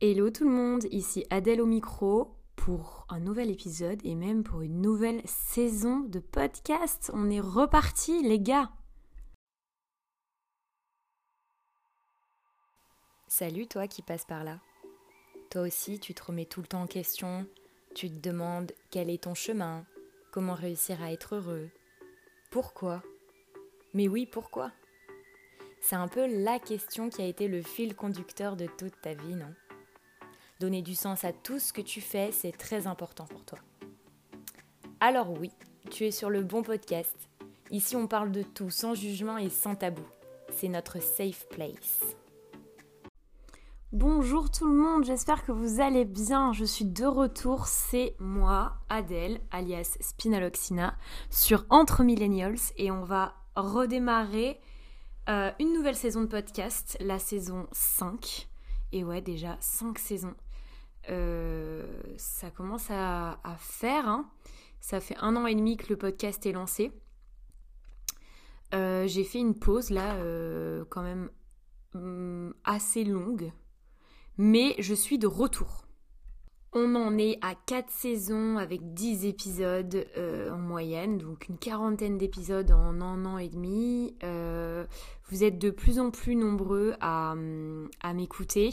Hello tout le monde, ici Adèle au micro pour un nouvel épisode et même pour une nouvelle saison de podcast. On est reparti les gars. Salut toi qui passes par là. Toi aussi tu te remets tout le temps en question, tu te demandes quel est ton chemin, comment réussir à être heureux, pourquoi? Mais oui, pourquoi? C'est un peu la question qui a été le fil conducteur de toute ta vie, non? Donner du sens à tout ce que tu fais, c'est très important pour toi. Alors oui, tu es sur le bon podcast. Ici, on parle de tout sans jugement et sans tabou. C'est notre safe place. Bonjour tout le monde, j'espère que vous allez bien. Je suis de retour, c'est moi, Adèle, alias Spinaloxina, sur Entre Millennials et on va redémarrer euh, une nouvelle saison de podcast, la saison 5. Et ouais, déjà 5 saisons. Euh, ça commence à, faire. Hein. Ça fait un an et demi que le podcast est lancé. Euh, j'ai fait une pause là, euh, quand même mm, assez longue, mais je suis de retour. On en est à 4 saisons avec 10 épisodes en moyenne, donc une quarantaine d'épisodes en un an et demi. vous êtes de plus en plus nombreux à, à m'écouter.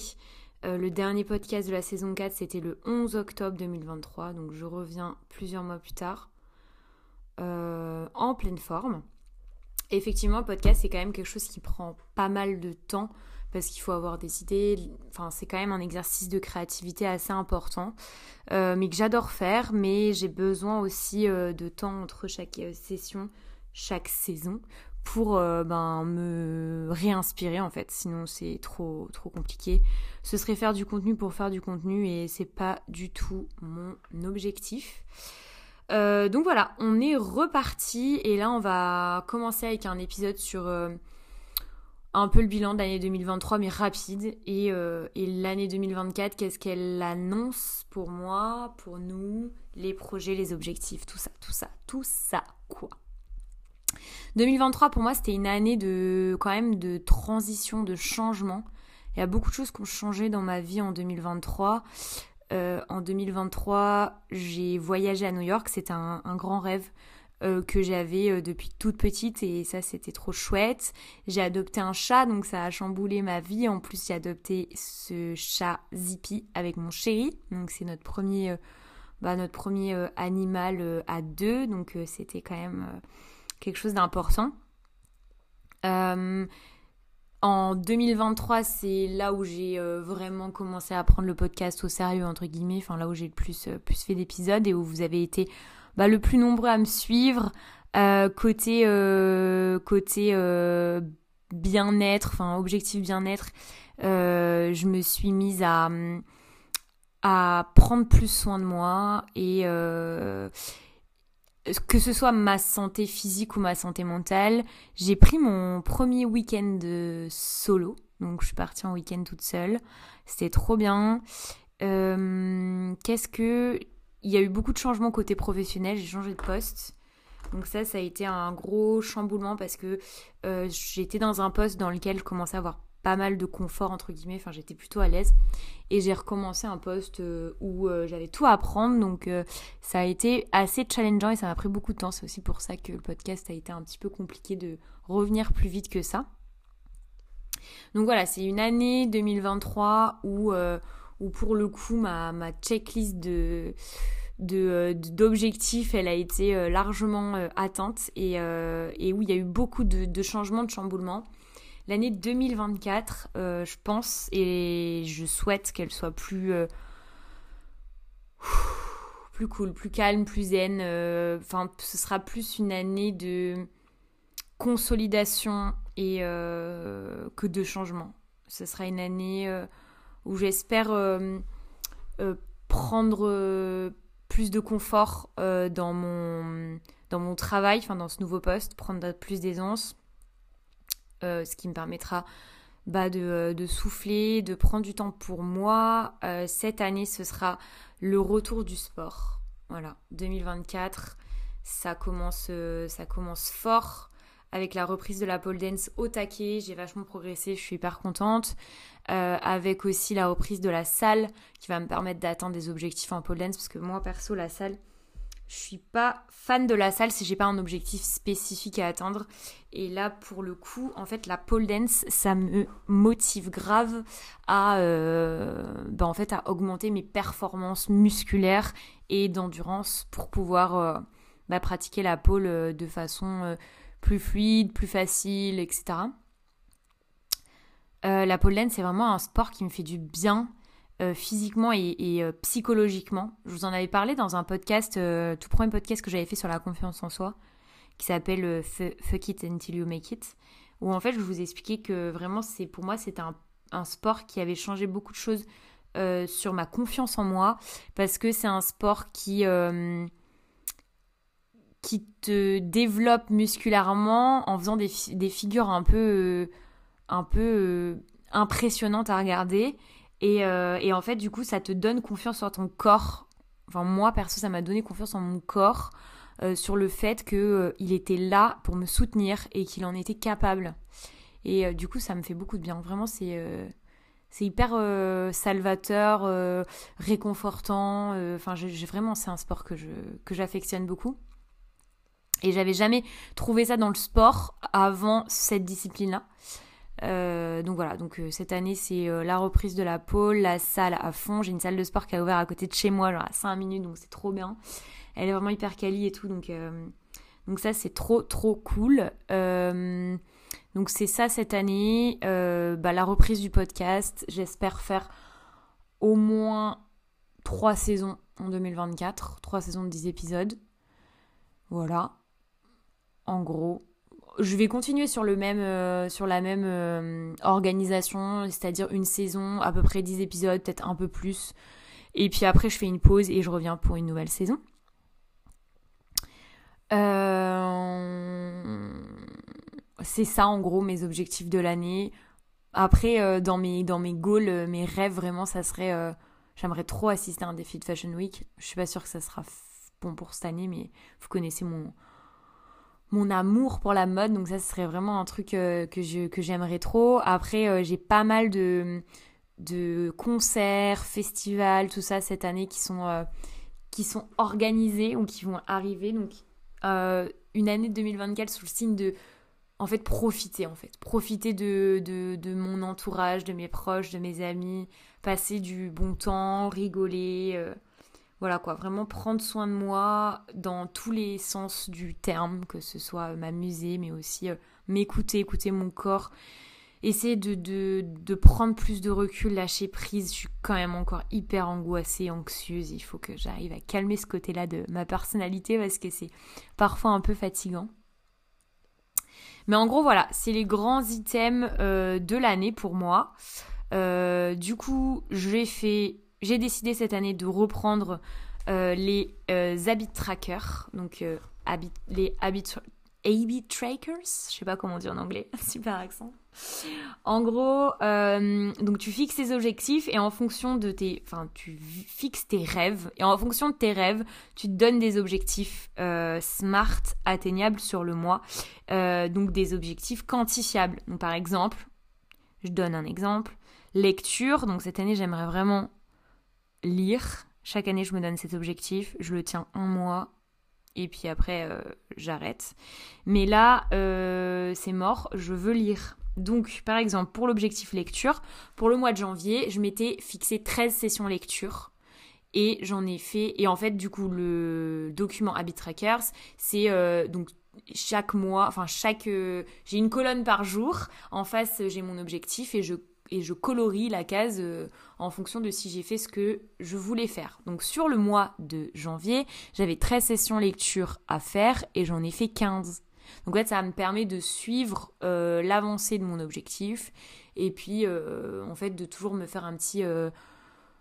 Euh, le dernier podcast de la saison 4, c'était le 11 octobre 2023, donc je reviens plusieurs mois plus tard, euh, en pleine forme. effectivement, le podcast, c'est quand même quelque chose qui prend pas mal de temps, parce qu'il faut avoir des idées, enfin c'est quand même un exercice de créativité assez important, euh, mais que j'adore faire, mais j'ai besoin aussi de temps entre chaque session, chaque saison, pour euh, ben, me réinspirer en fait. Sinon c'est trop compliqué. Ce serait faire du contenu pour faire du contenu et c'est pas du tout mon objectif. Euh, donc voilà, on est reparti et là on va commencer avec un épisode sur euh, un peu le bilan de l'année 2023 mais rapide et, et l'année 2024, qu'est-ce qu'elle annonce pour moi, pour nous, les projets, les objectifs, tout ça, tout ça, tout ça, quoi. 2023 pour moi c'était une année de quand même de transition, de changement. Il y a beaucoup de choses qui ont changé dans ma vie en 2023. Euh, en 2023, j'ai voyagé à New York, c'était un, grand rêve euh, que j'avais euh, depuis toute petite et ça c'était trop chouette. J'ai adopté un chat donc ça a chamboulé ma vie. En plus j'ai adopté ce chat Zippy avec mon chéri donc c'est notre premier bah, notre premier animal à deux donc c'était quand même quelque chose d'important. Euh, en 2023, c'est là où j'ai euh, vraiment commencé à prendre le podcast au sérieux, entre guillemets, enfin là où j'ai le plus, euh, plus fait d'épisodes et où vous avez été bah, le plus nombreux à me suivre. côté côté bien-être, enfin objectif bien-être, je me suis mise à, à prendre plus soin de moi et que ce soit ma santé physique ou ma santé mentale, j'ai pris mon premier week-end solo. Donc je suis partie en week-end toute seule. C'était trop bien. Euh, qu'est-ce que... Il y a eu beaucoup de changements côté professionnel, j'ai changé de poste. Donc ça, ça a été un gros chamboulement parce que euh, j'étais dans un poste dans lequel je commençais à avoir pas mal de confort entre guillemets, enfin j'étais plutôt à l'aise. Et j'ai recommencé un poste euh, où euh, j'avais tout à apprendre. Donc euh, ça a été assez challengeant et ça m'a pris beaucoup de temps, c'est aussi pour ça que le podcast a été un petit peu compliqué de revenir plus vite que ça. Donc voilà, c'est une année 2023 où, où pour le coup ma, ma checklist de d'objectifs, elle a été largement atteinte. Et, et, où il y a eu beaucoup de, de changements, de chamboulements. L'année 2024, euh, je pense et je souhaite qu'elle soit plus euh, plus cool, plus calme, plus zen. Euh, enfin, ce sera plus une année de consolidation et que de changement. Ce sera une année où j'espère prendre plus de confort dans mon dans mon travail, enfin dans ce nouveau poste, prendre plus d'aisance euh, ce qui me permettra bah, euh, de, souffler, de prendre du temps pour moi. Euh, cette année, ce sera le retour du sport. Voilà, 2024, ça commence, ça commence fort avec la reprise de la pole dance au taquet. J'ai vachement progressé, je suis hyper contente. avec aussi la reprise de la salle qui va me permettre d'atteindre des objectifs en pole dance parce que moi perso la salle je suis pas fan de la salle si j'ai pas un objectif spécifique à atteindre. Et là, pour le coup, en fait, la pole dance, ça me motive grave à, ben, en fait, à augmenter mes performances musculaires et d'endurance pour pouvoir euh, bah, pratiquer la pole euh, de façon plus fluide, plus facile, etc. la pole dance, c'est vraiment un sport qui me fait du bien euh, physiquement et, euh, psychologiquement. Je vous en avais parlé dans un podcast, euh, tout premier podcast que j'avais fait sur la confiance en soi, qui s'appelle Fuck It Until You Make It, où en fait je vous expliquais que vraiment c'est pour moi c'était un, sport qui avait changé beaucoup de choses sur ma confiance en moi, parce que c'est un sport qui qui te développe musculairement en faisant des, des figures un peu un peu impressionnantes à regarder euh, et, en fait, du coup, ça te donne confiance en ton corps. Enfin, moi, perso, ça m'a donné confiance en mon corps euh, sur le fait qu'il euh, était là pour me soutenir et qu'il en était capable. Et du coup, ça me fait beaucoup de bien. Vraiment, c'est hyper salvateur, réconfortant. Enfin, j'ai vraiment, c'est un sport que je que j'affectionne beaucoup. Et j'avais jamais trouvé ça dans le sport avant cette discipline-là. Euh, donc voilà, donc euh, cette année c'est euh, la reprise de la pôle, la salle à fond. J'ai une salle de sport qui a ouvert à côté de chez moi, genre à 5 minutes, donc c'est trop bien. Elle est vraiment hyper quali et tout, donc, donc ça c'est trop trop cool. donc c'est ça cette année, bah, la reprise du podcast. J'espère faire au moins 3 saisons en 2024, 3 saisons de 10 épisodes. Voilà, en gros je vais continuer sur, euh, la même euh, organisation, c'est-à-dire une saison, à peu près 10 épisodes, peut-être un peu plus. Et puis après, je fais une pause et je reviens pour une nouvelle saison. Euh, c'est ça, en gros, mes objectifs de l'année. Après, dans, mes, dans mes goals, mes rêves, vraiment, ça serait... J'aimerais trop assister à un défi de Fashion Week. Je suis pas sûre que ça sera bon pour cette année, mais vous connaissez mon, mon amour pour la mode. Donc ça, ce serait vraiment un truc euh, que je que j'aimerais trop. Après, euh, j'ai pas mal de de concerts, festivals, tout ça cette année qui sont euh, qui sont organisés ou qui vont arriver. Donc une année 2024 sous le signe de en fait profiter en fait profiter de, de, de, mon entourage de mes proches de mes amis passer du bon temps rigoler voilà quoi, vraiment prendre soin de moi dans tous les sens du terme, que ce soit m'amuser, mais aussi euh, m'écouter, écouter mon corps, essayer de, de, prendre plus de recul, lâcher prise. Je suis quand même encore hyper angoissée, anxieuse. Il faut que j'arrive à calmer ce côté-là de ma personnalité parce que c'est parfois un peu fatigant. Mais en gros, voilà, c'est les grands items euh, de l'année pour moi. Euh, du coup, j'ai fait j'ai décidé cette année de reprendre euh, les euh, habit trackers, donc euh, les habit, habit trackers, je sais pas comment dire en anglais, super accent. En gros, donc tu fixes tes objectifs et en fonction de tes, enfin tu fixes tes rêves et en fonction de tes rêves, tu te donnes des objectifs smart, atteignables sur le mois, donc des objectifs quantifiables. Donc par exemple, je donne un exemple, lecture. Donc cette année, j'aimerais vraiment lire. Chaque année, je me donne cet objectif. Je le tiens un mois. Et puis après, euh, j'arrête. Mais là, euh, c'est mort. Je veux lire. Donc, par exemple, pour l'objectif lecture, pour le mois de janvier, je m'étais fixé 13 sessions lecture. Et j'en ai fait. Et en fait, du coup, le document Habit Trackers, c'est euh, donc chaque mois, enfin chaque, j'ai une colonne par jour. En face, j'ai mon objectif et je et je colorie la case euh, en fonction de si j'ai fait ce que je voulais faire. Donc sur le mois de janvier, j'avais 13 sessions lecture à faire et j'en ai fait 15. Donc en fait, ça me permet de suivre euh, l'avancée de mon objectif et puis euh, en fait de toujours me faire un petit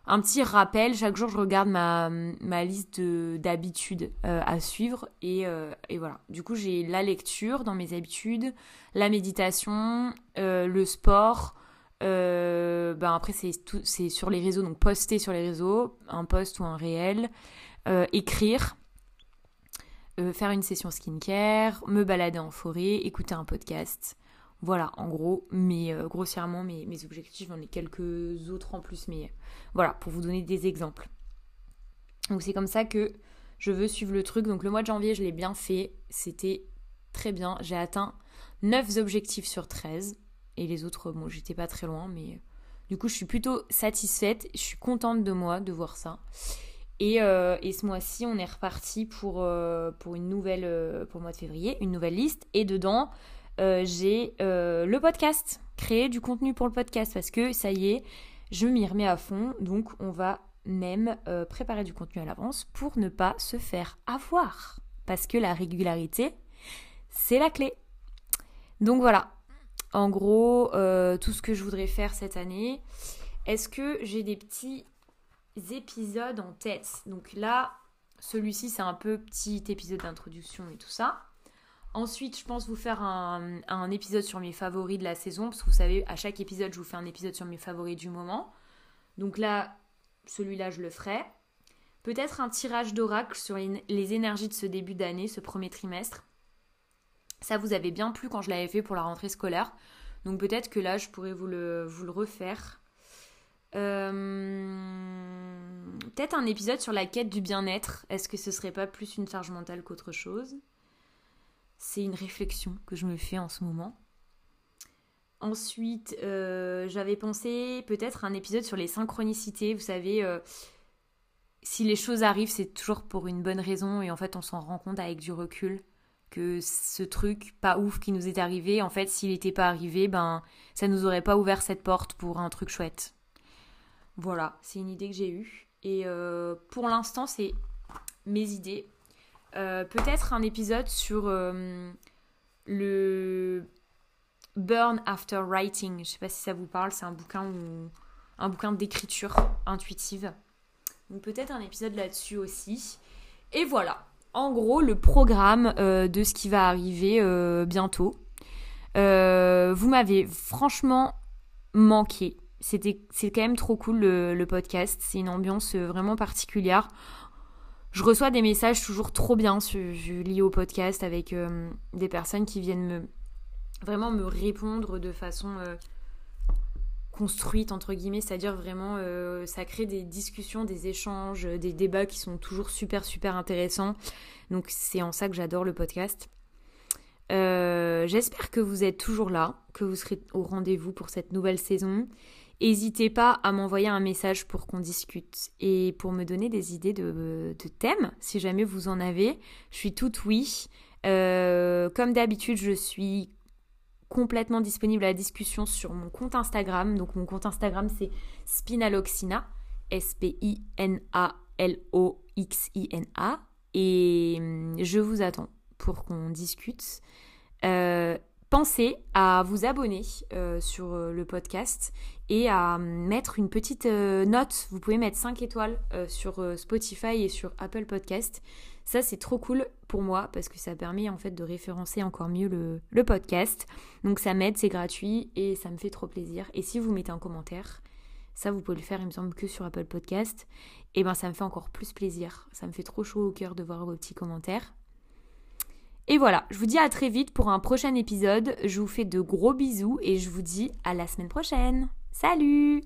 un petit rappel. Chaque jour, je regarde ma, ma liste d'habitudes à suivre. Et, et, voilà. Du coup, j'ai la lecture dans mes habitudes, la méditation, le sport, ben après, c'est sur les réseaux, donc poster sur les réseaux, un post ou un réel, euh, écrire, euh, faire une session skincare, me balader en forêt, écouter un podcast. Voilà, en gros, mais grossièrement, mes, mes objectifs, j'en ai quelques autres en plus, mais voilà, pour vous donner des exemples. Donc c'est comme ça que je veux suivre le truc. Donc le mois de janvier, je l'ai bien fait. C'était très bien. J'ai atteint 9 objectifs sur 13. Et les autres, bon, j'étais pas très loin, mais du coup, je suis plutôt satisfaite. Je suis contente de moi de voir ça. Et, euh, ce mois-ci, on est reparti pour, euh, pour une nouvelle, euh, pour le mois de février, une nouvelle liste. Et dedans, j'ai le podcast, créer du contenu pour le podcast parce que ça y est, je m'y remets à fond. Donc, on va même préparer du contenu à l'avance pour ne pas se faire avoir. Parce que la régularité, c'est la clé. Donc voilà, en gros, tout ce que je voudrais faire cette année. Est-ce que j'ai des petits épisodes en tête? Donc là, celui-ci, c'est un peu petit épisode d'introduction et tout ça. Ensuite, je pense vous faire un, un, épisode sur mes favoris de la saison, parce que vous savez, à chaque épisode, je vous fais un épisode sur mes favoris du moment. Donc là, celui-là, je le ferai. Peut-être un tirage d'oracle sur les énergies de ce début d'année, ce premier trimestre. Ça vous avait bien plu quand je l'avais fait pour la rentrée scolaire. Donc peut-être que là, je pourrais vous le, refaire. Euh, peut-être un épisode sur la quête du bien-être. Est-ce que ce serait pas plus une charge mentale qu'autre chose? C'est une réflexion que je me fais en ce moment. Ensuite, euh, j'avais pensé peut-être un épisode sur les synchronicités. Vous savez, euh, si les choses arrivent, c'est toujours pour une bonne raison et en fait, on s'en rend compte avec du recul que ce truc pas ouf qui nous est arrivé, en fait, s'il n'était pas arrivé, ben, ça nous aurait pas ouvert cette porte pour un truc chouette. Voilà, c'est une idée que j'ai eue. Et euh, pour l'instant, c'est mes idées. Euh, peut-être un épisode sur euh, le Burn After Writing. Je sais pas si ça vous parle, c'est un bouquin un bouquin d'écriture intuitive. Donc peut-être un épisode là-dessus aussi. Et voilà, en gros le programme de ce qui va arriver bientôt. vous m'avez franchement manqué c'est quand même trop cool le, podcast. C'est une ambiance euh, vraiment particulière. Je reçois des messages toujours trop bien lis au podcast avec euh, des personnes qui viennent me vraiment me répondre de façon euh, construite entre guillemets, c'est-à-dire vraiment ça crée des discussions, des échanges, des débats qui sont toujours super super intéressants. Donc c'est en ça que j'adore le podcast. J'espère que vous êtes toujours là, que vous serez au rendez-vous pour cette nouvelle saison. N'hésitez pas à m'envoyer un message pour qu'on discute et pour me donner des idées de, thèmes, si jamais vous en avez. Je suis toute oui. Euh, comme d'habitude, je suis complètement disponible à la discussion sur mon compte Instagram. Donc mon compte Instagram c'est Spinaloxina, S-P-I-N-A-L-O-X-I-N-A. Et hum, je vous attends pour qu'on discute. Euh, pensez à vous abonner euh, sur euh, le podcast et à mettre une petite euh, note. Vous pouvez mettre 5 étoiles sur Spotify et sur Apple Podcast. Ça, c'est trop cool pour moi parce que ça permet en fait de référencer encore mieux le, podcast. Donc ça m'aide, c'est gratuit et ça me fait trop plaisir. Et si vous mettez un commentaire, ça vous pouvez le faire, il me semble, que sur Apple Podcast. Et ben ça me fait encore plus plaisir. Ça me fait trop chaud au cœur de voir vos petits commentaires. Et voilà, je vous dis à très vite pour un prochain épisode. Je vous fais de gros bisous et je vous dis à la semaine prochaine. Salut